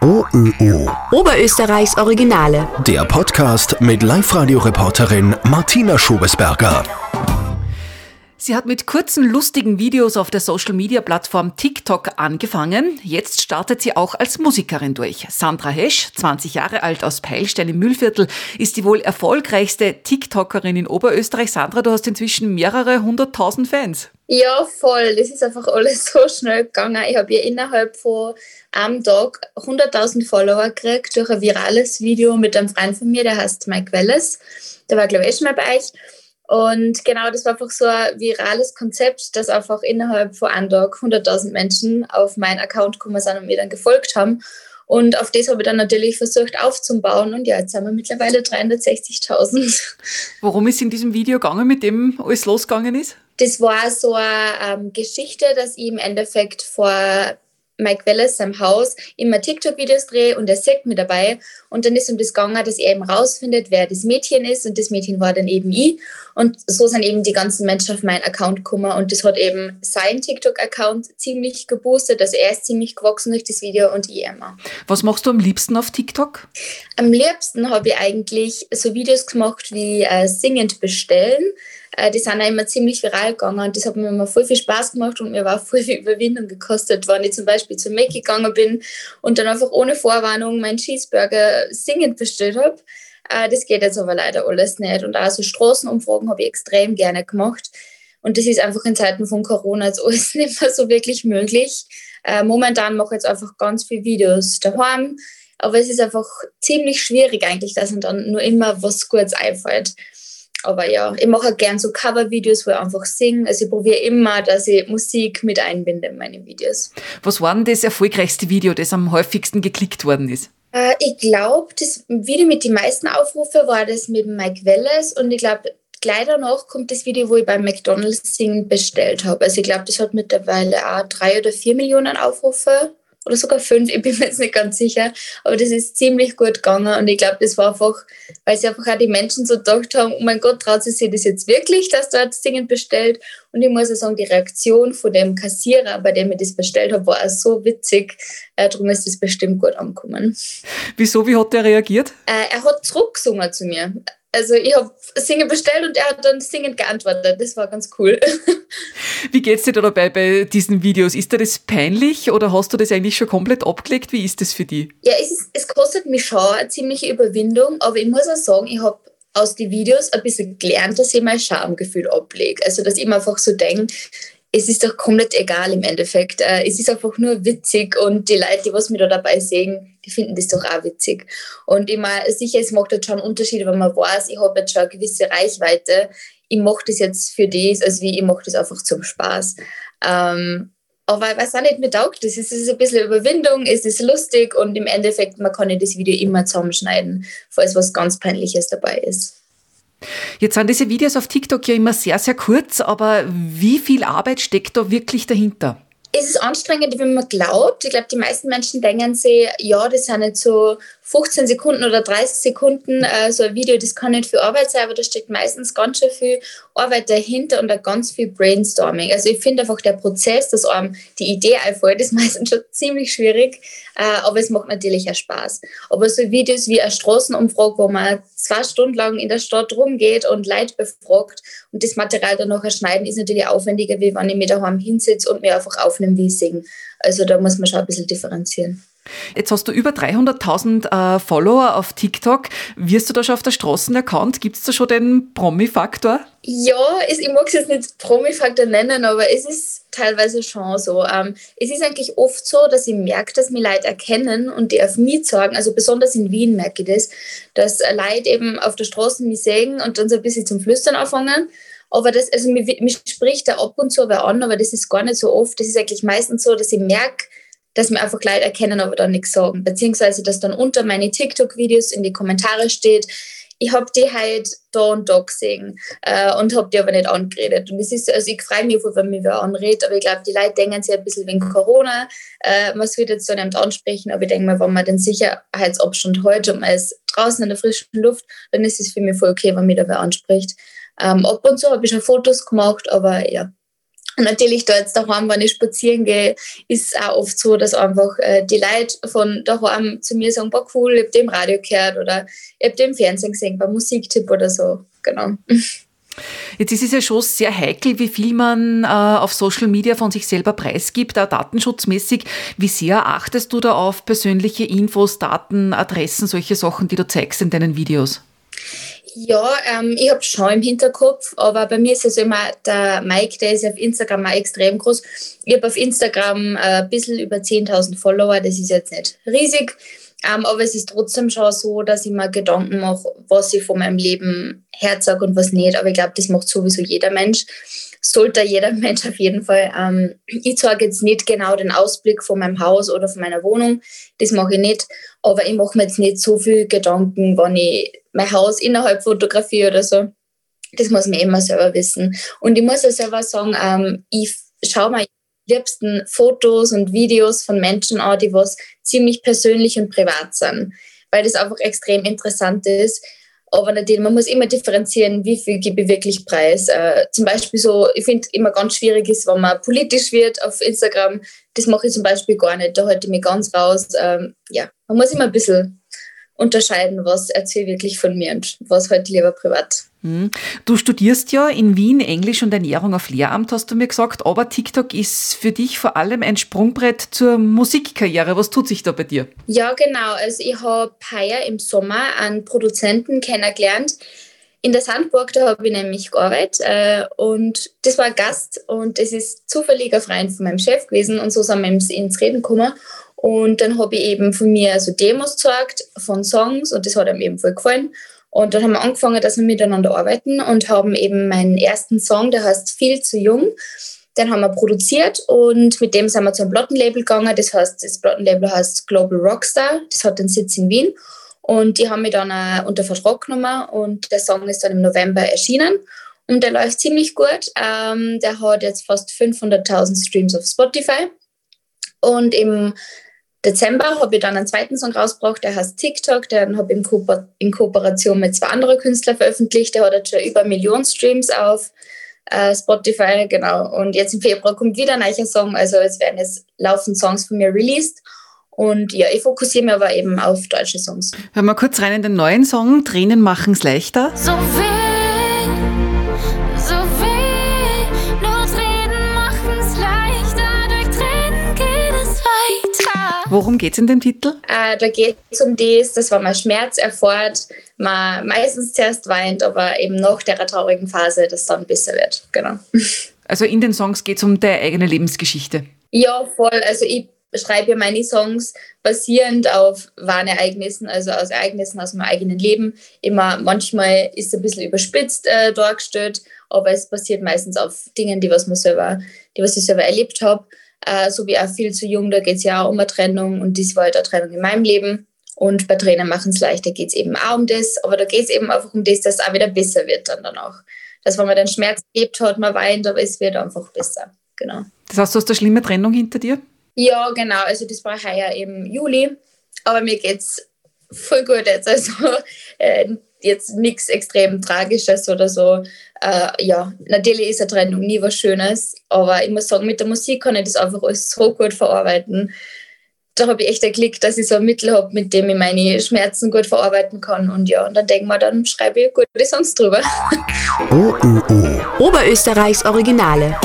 OÖO. Oberösterreichs Originale. Der Podcast mit Live-Radio-Reporterin Martina Schobesberger. Sie hat mit kurzen, lustigen Videos auf der Social-Media-Plattform TikTok angefangen. Jetzt startet sie auch als Musikerin durch. Sandra Hesch, 20 Jahre alt aus Peilstein im Mühlviertel, ist die wohl erfolgreichste TikTokerin in Oberösterreich. Sandra, du hast inzwischen mehrere hunderttausend Fans. Ja, voll. Das ist einfach alles so schnell gegangen. Ich habe ja innerhalb von einem Tag 100.000 Follower gekriegt durch ein virales Video mit einem Freund von mir, der heißt Mike Welles. Der war, glaube ich, schon mal bei euch. Und genau, das war einfach so ein virales Konzept, dass einfach innerhalb von einem Tag 100.000 Menschen auf meinen Account gekommen sind und mir dann gefolgt haben. Und auf das habe ich dann natürlich versucht aufzubauen. Und ja, jetzt haben wir mittlerweile 360.000. Worum ist in diesem Video gegangen, mit dem alles losgegangen ist? Das war so eine ähm, Geschichte, dass ich im Endeffekt vor Mike Welles seinem Haus immer TikTok-Videos drehe und er sagt mir dabei. Und dann ist um das gegangen, dass er eben rausfindet, wer das Mädchen ist. Und das Mädchen war dann eben ich. Und so sind eben die ganzen Menschen auf meinen Account gekommen. Und das hat eben sein TikTok-Account ziemlich geboostet. Also er ist ziemlich gewachsen durch das Video und ich immer. Was machst du am liebsten auf TikTok? Am liebsten habe ich eigentlich so Videos gemacht wie äh, singend bestellen die sind auch immer ziemlich viral gegangen und das hat mir immer voll viel Spaß gemacht und mir war voll viel Überwindung gekostet, wenn ich zum Beispiel zu Mac gegangen bin und dann einfach ohne Vorwarnung meinen Cheeseburger singend bestellt habe. Äh, das geht jetzt aber leider alles nicht. Und auch so Straßenumfragen habe ich extrem gerne gemacht. Und das ist einfach in Zeiten von Corona jetzt alles nicht mehr so wirklich möglich. Äh, momentan mache ich jetzt einfach ganz viele Videos daheim. Aber es ist einfach ziemlich schwierig eigentlich, dass mir dann nur immer was Gutes einfällt. Aber ja, ich mache auch gern so Cover-Videos, wo ich einfach singe. Also ich probiere immer, dass ich Musik mit einbinde in meine Videos. Was war denn das erfolgreichste Video, das am häufigsten geklickt worden ist? Äh, ich glaube, das Video mit den meisten Aufrufe war das mit Mike Welles und ich glaube, gleich danach kommt das Video, wo ich beim McDonalds Singen bestellt habe. Also ich glaube, das hat mittlerweile auch drei oder vier Millionen Aufrufe oder sogar fünf, ich bin mir jetzt nicht ganz sicher. Aber das ist ziemlich gut gegangen und ich glaube, das war einfach, weil sie einfach auch die Menschen so gedacht haben, oh mein Gott, traut sie sich das jetzt wirklich, dass da das Ding bestellt? Und ich muss auch sagen, die Reaktion von dem Kassierer, bei dem ich das bestellt habe, war auch so witzig. Äh, darum ist das bestimmt gut angekommen. Wieso, wie hat der reagiert? Äh, er hat zurückgesungen zu mir. Also ich habe Singen bestellt und er hat dann singend geantwortet. Das war ganz cool. Wie geht's dir da dabei bei diesen Videos? Ist dir das peinlich oder hast du das eigentlich schon komplett abgelegt? Wie ist das für dich? Ja, es, ist, es kostet mich schon eine ziemliche Überwindung, aber ich muss auch sagen, ich habe aus den Videos ein bisschen gelernt, dass ich mein Schamgefühl ablege. Also dass ich mir einfach so denke, es ist doch komplett egal im Endeffekt. Äh, es ist einfach nur witzig und die Leute, die was mir da dabei sehen, die finden das doch auch witzig. Und ich meine, sicher, es macht jetzt schon einen Unterschied, wenn man weiß, ich habe jetzt schon eine gewisse Reichweite. Ich mache das jetzt für das, also wie ich mache das einfach zum Spaß. Ähm, aber ich weiß auch nicht, mir taugt das. Es ist ein bisschen Überwindung, es ist lustig und im Endeffekt, man kann ja das Video immer zusammenschneiden, falls was ganz Peinliches dabei ist. Jetzt sind diese Videos auf TikTok ja immer sehr, sehr kurz, aber wie viel Arbeit steckt da wirklich dahinter? Es ist anstrengender, wie man glaubt. Ich glaube, die meisten Menschen denken sich, ja, das sind nicht so 15 Sekunden oder 30 Sekunden äh, so ein Video, das kann nicht viel Arbeit sein, aber da steckt meistens ganz schön viel Arbeit dahinter und da ganz viel Brainstorming. Also ich finde einfach der Prozess, dass einem die Idee einfällt, ist meistens schon ziemlich schwierig, äh, aber es macht natürlich auch Spaß. Aber so Videos wie eine Straßenumfrage, wo man zwei Stunden lang in der Stadt rumgeht und Leute befragt und das Material dann noch schneiden, ist natürlich aufwendiger, wie wenn ich mir daheim hinsitze und mir einfach aufnehme, wie ich singe. Also da muss man schon ein bisschen differenzieren. Jetzt hast du über 300.000 äh, Follower auf TikTok. Wirst du da schon auf der Straße erkannt? Gibt es da schon den Promi-Faktor? Ja, ich mag es jetzt nicht Promi-Faktor nennen, aber es ist teilweise schon so. Ähm, es ist eigentlich oft so, dass ich merke, dass mich Leute erkennen und die auf mich sagen, also besonders in Wien merke ich das, dass Leute eben auf der Straße mich sehen und dann so ein bisschen zum Flüstern anfangen. Aber das, also mich, mich spricht da ab und zu wer an, aber das ist gar nicht so oft. Das ist eigentlich meistens so, dass ich merke, dass mir einfach Leute erkennen, aber dann nichts sagen. Beziehungsweise, dass dann unter meine TikTok-Videos in die Kommentare steht, ich habe die halt da und da gesehen äh, und habe die aber nicht angeredet. Und das ist, also ich freue mich, wenn mich wer anredet, aber ich glaube, die Leute denken sich ein bisschen wegen Corona, äh, man wird jetzt so nicht ansprechen, aber ich denke mal, wenn man den Sicherheitsabstand hält und man ist draußen in der frischen Luft, dann ist es für mich voll okay, wenn mich da wer anspricht. Ähm, ab und zu habe ich schon Fotos gemacht, aber ja, Und natürlich da jetzt daheim, wenn ich spazieren gehe, ist es auch oft so, dass einfach äh, die Leute von daheim zu mir sagen, boah cool, ich habe den Radio gehört oder ich habe den Fernsehen gesehen, beim Musiktipp oder so. Genau. Jetzt ist es ja schon sehr heikel, wie viel man äh, auf Social Media von sich selber preisgibt, auch datenschutzmäßig. Wie sehr achtest du da auf persönliche Infos, Daten, Adressen, solche Sachen, die du zeigst in deinen Videos? Ja, ähm, ich habe schon im Hinterkopf, aber bei mir ist es immer der Mike, der ist auf Instagram auch extrem groß. Ich habe auf Instagram äh, ein bisschen über 10.000 Follower, das ist jetzt nicht riesig, ähm, aber es ist trotzdem schon so, dass ich mir Gedanken mache, was ich von meinem Leben herzage und was nicht. Aber ich glaube, das macht sowieso jeder Mensch. Sollte jeder Mensch auf jeden Fall. Ähm, ich zeige jetzt nicht genau den Ausblick von meinem Haus oder von meiner Wohnung, das mache ich nicht. Aber ich mache mir jetzt nicht so viel Gedanken, wenn ich mein Haus innerhalb fotografiere oder so. Das muss man immer selber wissen. Und ich muss ja selber sagen, ähm, ich schaue mir liebsten Fotos und Videos von Menschen an, die was ziemlich persönlich und privat sind, weil das einfach extrem interessant ist. Aber natürlich, man muss immer differenzieren, wie viel gebe ich wirklich preis. Äh, zum Beispiel so, ich finde immer ganz schwierig ist, wenn man politisch wird auf Instagram. Das mache ich zum Beispiel gar nicht. Da halte ich mich ganz raus. Ähm, ja, man muss immer ein bisschen unterscheiden, was erzähle ich wirklich von mir und was halt lieber privat. Hm. Du studierst ja in Wien Englisch und Ernährung auf Lehramt, hast du mir gesagt, aber TikTok ist für dich vor allem ein Sprungbrett zur Musikkarriere. Was tut sich da bei dir? Ja, genau. Also ich habe heuer im Sommer einen Produzenten kennengelernt. In der Sandburg, da habe ich nämlich gearbeitet äh, und das war ein Gast und es ist zufällig ein Freund von meinem Chef gewesen und so sind wir ins Reden gekommen und dann habe ich eben von mir so Demos gezeigt von Songs und das hat ihm eben voll gefallen. Und dann haben wir angefangen, dass wir miteinander arbeiten und haben eben meinen ersten Song, der heißt Viel zu jung. Den haben wir produziert und mit dem sind wir zu einem Plattenlabel gegangen. Das heißt, das Plattenlabel heißt Global Rockstar. Das hat den Sitz in Wien. Und die haben mich dann auch unter Vertrag genommen und der Song ist dann im November erschienen. Und der läuft ziemlich gut. Ähm, der hat jetzt fast 500.000 Streams auf Spotify. Und im Dezember habe ich dann einen zweiten Song rausgebracht, der heißt TikTok. Den habe ich in, Ko in, Kooperation mit zwei anderen Künstlern veröffentlicht. Der hat jetzt schon über eine Million Streams auf äh, Spotify, genau. Und jetzt im Februar kommt wieder ein neuer Song. Also es werden jetzt laufend Songs von mir released. Und ja, ich fokussiere mich aber eben auf deutsche Songs. Hören wir kurz rein in den neuen Song, Tränen machen es leichter. So viel Worum geht es in dem Titel? Äh, da geht es um das, dass wenn man Schmerz erfährt, man meistens zuerst weint, aber eben nach der traurigen Phase das dann besser wird. Genau. Also in den Songs geht es um deine eigene Lebensgeschichte. Ja, voll. Also ich schreibe ja meine Songs basierend auf wahren Ereignissen, also aus Ereignissen aus meinem eigenen Leben. Immer manchmal ist es ein bisschen überspitzt äh, dargestellt, aber es basiert meistens auf Dingen, die was man selber, die was ich selber erlebt habe äh, so wie auch viel zu jung, da geht es ja auch um eine Trennung und das war halt eine Trennung in meinem Leben. Und bei Tränen machen es leichter geht es eben auch um das, aber da geht es eben einfach um das, dass es auch wieder besser wird dann danach. Dass wenn man den Schmerz erlebt hat, man weint, aber es wird einfach besser. Genau. Das heißt, du hast eine schlimme Trennung hinter dir? Ja, genau. Also das war heuer im Juli, aber mir geht es voll gut jetzt. Also äh, jetzt nichts extrem Tragisches oder so. Äh, ja, natürlich ist eine Trennung nie was Schönes, aber ich muss sagen, mit der Musik kann ich das einfach alles so gut verarbeiten. Da habe ich echt ein Glück, dass ich so ein Mittel habe, mit dem ich meine Schmerzen gut verarbeiten kann. Und ja, und dann denke ich mir, dann schreibe ich gute Songs drüber. Oberösterreichs Originale.